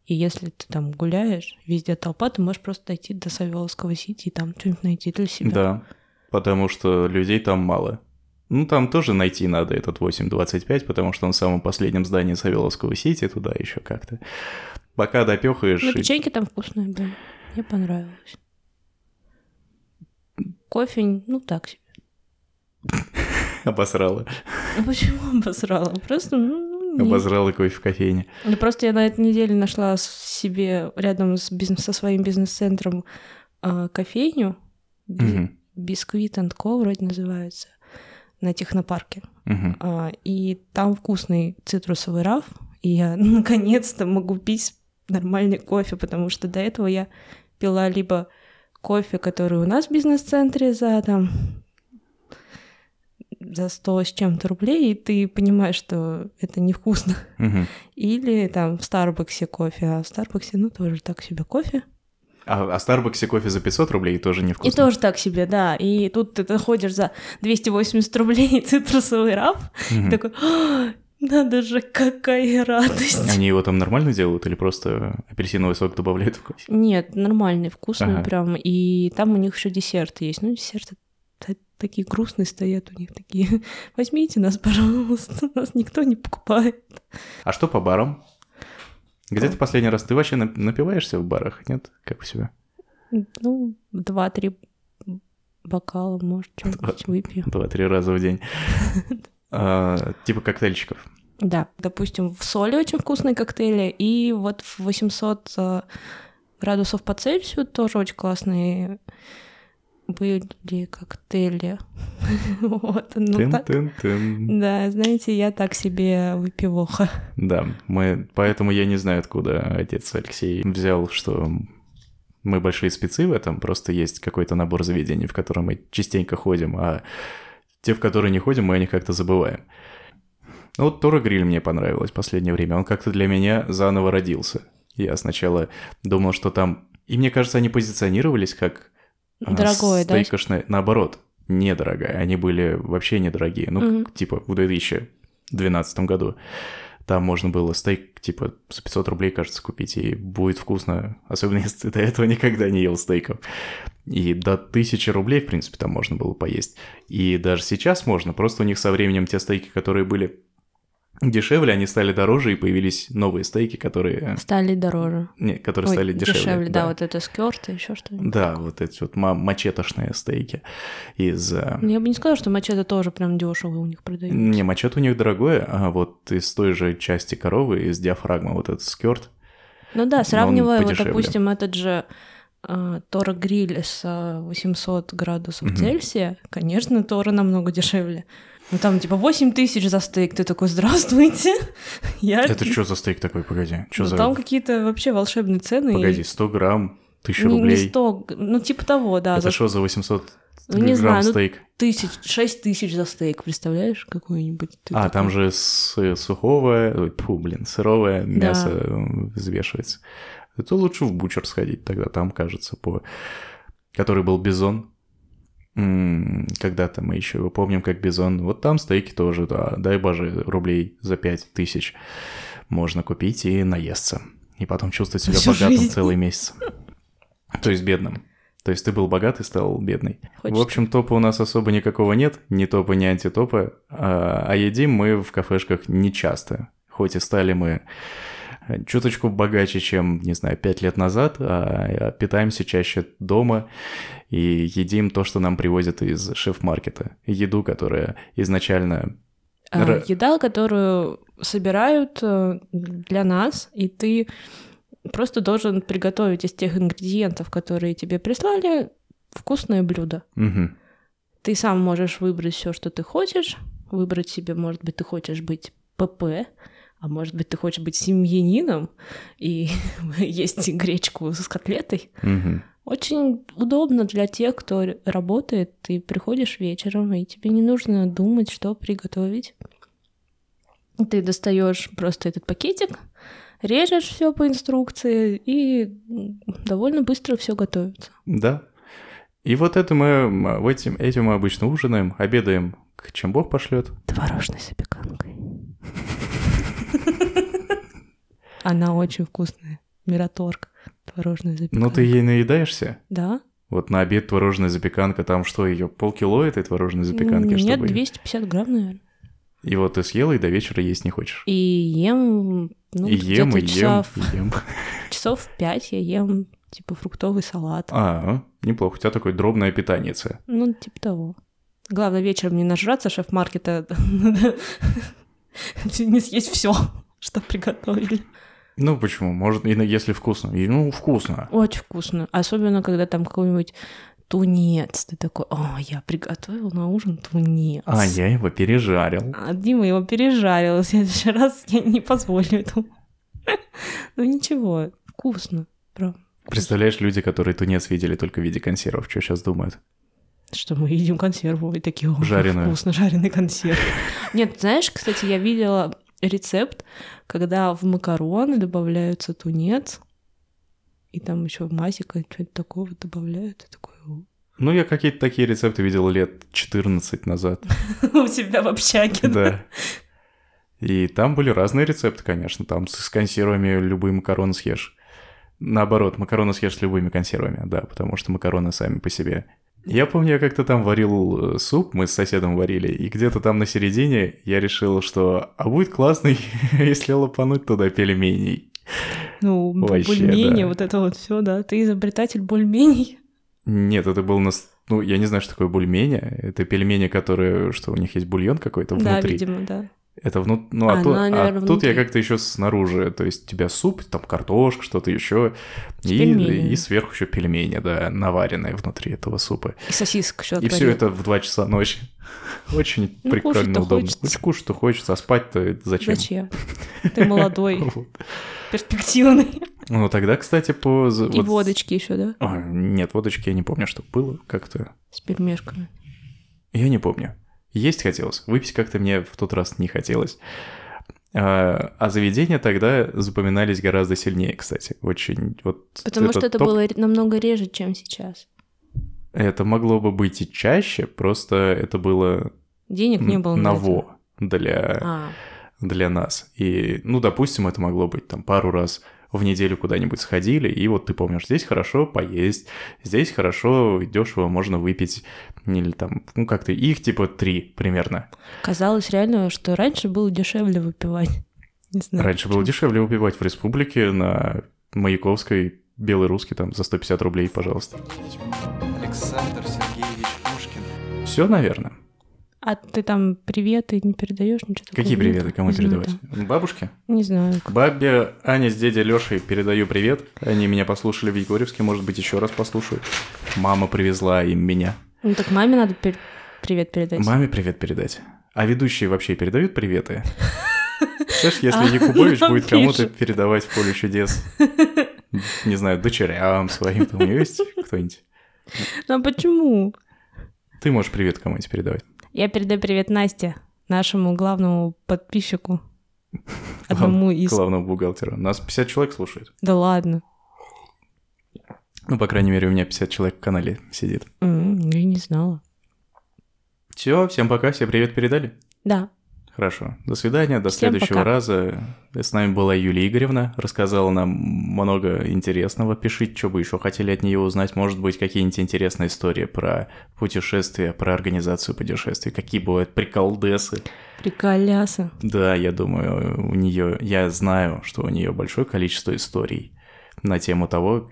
И если ты там гуляешь, везде толпа, ты можешь просто дойти до Савеловского Сити и там что-нибудь найти для себя. Да, потому что людей там мало. Ну, там тоже найти надо этот 8.25, потому что он в самом последнем здании Савеловского Сити, туда еще как-то. Пока допехаешь... Ну, и- печеньки там вкусные были. Мне понравилось. Кофе, ну так себе. Обосрала. Ну почему обосрала? Просто, ну, нет. Обосрала кофе в кофейне. Ну, просто я на этой неделе нашла себе рядом с бизнес, со своим бизнес-центром а, кофейню. Би-. Бисквит and Co. вроде называется. На технопарке. Мгм. А, и там вкусный цитрусовый раф. И я наконец-то могу пить нормальный кофе, потому что до этого я пила либо кофе, который у нас в бизнес-центре за там за 100 с чем-то рублей, и ты понимаешь, что это невкусно. Мгм. Или там в Старбаксе кофе, а в Старбаксе, ну, тоже так себе кофе. А, а в Старбаксе кофе за 500 рублей тоже невкусно. И тоже так себе, да. И тут ты находишь за 280 рублей цитрусовый раф, Мгм. и такой, «А, надо же, какая радость. Они его там нормально делают или просто апельсиновый сок добавляют в кофе? Нет, нормальный, вкусный Ага. прям. И там у них еще десерты есть. Ну, десерты та- такие грустные стоят у них такие. Возьмите нас, пожалуйста, нас никто не покупает. А что по барам? Где ты последний раз? Ты вообще на- напиваешься в барах? Нет? Как у себя? Ну, два-три бокала, может, что-нибудь выпью. Два-три раза в день. А, Типа коктейльчиков. Да, допустим, в соли очень вкусные коктейли, и вот в 800 э, градусов по Цельсию тоже очень классные были коктейли. Вот, ну так. Да, знаете, я так себе выпивоха. Да, мы, поэтому я не знаю, откуда отец Алексей взял, что мы большие спецы в этом, просто есть какой-то набор заведений, в которые мы частенько ходим, а те, в которые не ходим, мы о них как-то забываем. Ну вот Тора Гриль мне понравилось в последнее время, он как-то для меня заново родился. Я сначала думал, что там... И мне кажется, они позиционировались как... Дорогое, да? стейкошное- Наоборот, недорогая. Они были вообще недорогие. Ну, как, типа в 2012 году. Там можно было стейк, типа, за 500 рублей, кажется, купить, и будет вкусно, особенно если ты до этого никогда не ел стейков. И до 1000 рублей, в принципе, там можно было поесть. И даже сейчас можно, просто у них со временем те стейки, которые были дешевле, они стали дороже, и появились новые стейки, которые... Стали дороже. Не, которые Ой, стали дешевле. да. вот это скёрты, еще что-нибудь. Да, вот эти вот ма- мачетошные стейки из... э, Я бы не сказала, что мачете тоже прям дешево у них продают. Не, мачете у них дорогое, а вот из той же части коровы, из диафрагмы, вот этот скёрт, Ну да, сравнивая, вот, допустим, этот же а, Тора гриль с а, 800 градусов Мгм. Цельсия, конечно, Тора намного дешевле. Ну там типа 8 тысяч за стейк, ты такой, здравствуйте. Я... Это что за стейк такой, погоди? Что Ну, за... Там какие-то вообще волшебные цены. Погоди, 100 грамм, 1000 Ну, рублей. Не 100, ну типа того, да. Это что за 800 Ну, не знаю, ну, стейк? тысяч, 6 тысяч за стейк, представляешь, какой-нибудь? А, такой, там же с сухого, ой, фу, блин, сырое мясо э, взвешивается. Это лучше в бучер сходить тогда, там, кажется, по... Который был бизон. Когда-то мы еще его помним как бизон. Вот там стейки тоже, да, дай боже, рублей за 5 тысяч можно купить и наесться. И потом чувствовать себя Всю богатым жизнь. целый месяц. То есть бедным. То есть ты был богат и стал бедный. Хочется. В общем, топа у нас особо никакого нет, ни топа, ни антитопа, а, а едим мы в кафешках не часто. Хоть и стали мы чуточку богаче, чем, не знаю, пять лет назад, а питаемся чаще дома и едим то, что нам привозят из шеф-маркета. Еду, которая изначально... А, еда, которую собирают э, для нас, и ты просто должен приготовить из тех ингредиентов, которые тебе прислали, вкусное блюдо. Мгм. Ты сам можешь выбрать все, что ты хочешь, выбрать себе, может быть, ты хочешь быть ПП, а может быть, ты хочешь быть семьянином и есть гречку с котлетой. Очень удобно для тех, кто работает. Ты приходишь вечером, и тебе не нужно думать, что приготовить. Ты достаешь просто этот пакетик, режешь все по инструкции, и довольно быстро все готовится. Да. И вот это мы, этим, этим мы обычно ужинаем, обедаем, к чем Бог пошлет. Творожной запеканкой. Она очень вкусная. Мираторг. Творожная запеканка. Ну ты ей наедаешься? Да? Вот на обед творожная запеканка, там что, ее полкило этой творожной запеканки, Нет, чтобы... 250 грамм, наверное. И вот ты съела и до вечера есть не хочешь. И ем, ну, и ем, и ем, часов, и ем. часов пять я ем, типа, фруктовый салат. А, неплохо, у тебя такое дробное питание. Ну, типа того. Главное, вечером не нажраться шеф-маркета, не съесть все, что приготовили. Ну почему? Может, если вкусно. И, ну, вкусно. Очень вкусно. Особенно, когда там какой-нибудь тунец. Ты такой, о, я приготовил на ужин тунец. А, я его пережарил. А Дима его пережарил. В следующий раз я не позволю этому. Ну ничего, вкусно. правда. Представляешь, люди, которые тунец видели только в виде консервов, что сейчас думают? Что мы едим консерву и такие, о, Жареную. вкусно, жареный консерв. Нет, знаешь, кстати, я видела рецепт, когда в макароны добавляются тунец, и там еще масика, что-то такого добавляют. И. Ну, я какие-то такие рецепты видел лет 14 назад. у тебя в общаге. Да. И там были разные рецепты, конечно. Там с консервами любые макароны съешь. Наоборот, макароны съешь с любыми консервами, да, потому что макароны сами по себе. Я помню, я как-то там варил э, суп, мы с соседом варили, и где-то там на середине я решил, что а будет классно, если лопануть туда пельменей. Ну, Вообще, бульмени, да. вот это вот все, да. Ты изобретатель бульменей. Нет, это был нас... Ну, я не знаю, что такое бульмени. Это пельмени, которые... Что, у них есть бульон какой-то Да, внутри? видимо, да. Это внут... Ну, а, А, тут, ну, а тут я как-то еще снаружи. То есть у тебя суп, там картошка, что-то еще. И, и сверху еще пельмени, да, наваренные внутри этого супа. И сосисок еще И все это в 2 часа ночи. Очень Ну, прикольно, удобно. хочется. Очень кушать-то хочется, а спать-то зачем? Зачем? Ты молодой, перспективный. Ну, тогда, кстати, по... И водочки еще, да? Нет, водочки я не помню, что было как-то. С пельмешками. Я не помню. Есть хотелось. Выпить как-то мне в тот раз не хотелось. А, а заведения тогда запоминались гораздо сильнее, кстати. Очень вот. Потому что это топ- было намного реже, чем сейчас. Это могло бы быть и чаще, просто это было Денег не было на ново для А, для нас. И, ну, допустим, это могло быть там пару раз в неделю куда-нибудь сходили, и вот ты помнишь, здесь хорошо поесть, здесь хорошо, дешево можно выпить, или там, ну как-то, их типа три примерно. Казалось реально, что раньше было дешевле выпивать. Не знаю. Раньше было дешевле выпивать в республике на Маяковской, Белый русский там за 150 рублей, пожалуйста. Александр Сергеевич Пушкин. Все, наверное. А ты там приветы не передаешь ничего такого? Какие приветы? Кому передавать? там. Бабушке? Не знаю. Бабе, Ане с дядей Лешей передаю привет. Они меня послушали в Егорьевске, может быть, еще раз послушают. Мама привезла им меня. Ну так маме надо пер- привет передать. Маме привет передать. А ведущие вообще передают приветы? Знаешь, если А, Якубович будет кому-то передавать в поле чудес, не знаю, дочерям своим, там у него есть кто-нибудь? Ну а почему? Ты можешь привет кому-нибудь передавать. Я передаю привет Насте, нашему главному подписчику. Одному из... Главного бухгалтера. Нас 50 человек слушает. Да ладно. Ну, по крайней мере, у меня 50 человек в канале сидит. М, Я не знала. Все, всем пока, все привет передали? Да. Хорошо. До свидания, до Всем следующего пока. раза. С нами была Юлия Игоревна, рассказала нам много интересного. Пишите, что бы еще хотели от нее узнать. Может быть, какие-нибудь интересные истории про путешествия, про организацию путешествий, какие бывают приколдесы. Приколяса. Да, я думаю, у нее, я знаю, что у нее большое количество историй на тему того,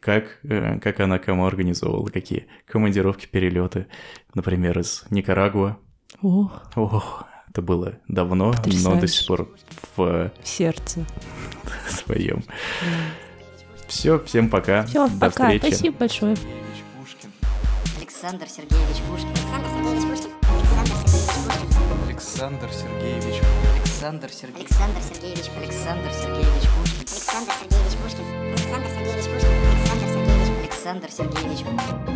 как, э, как она кому организовывала, какие командировки, перелеты, например, из Никарагуа. Ох, Ох, это было давно, но до Потрясающе. сих пор в сердце. своем. Все, всем пока. Все, До пока. встречи. Спасибо большое. Сергеевич Пушкин. Александр Сергеевич Пушкин. Александр Сергеевич Пушкин. Александр Сергеевич Александр Сергеевич. Александр Сергеевич Пушкин. Александр Сергеевич Пушкин. Александр Сергеевич Пушкин. Александр Сергеевич. Александр Сергеевич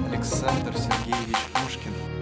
Александр Сергеевич Пушкин.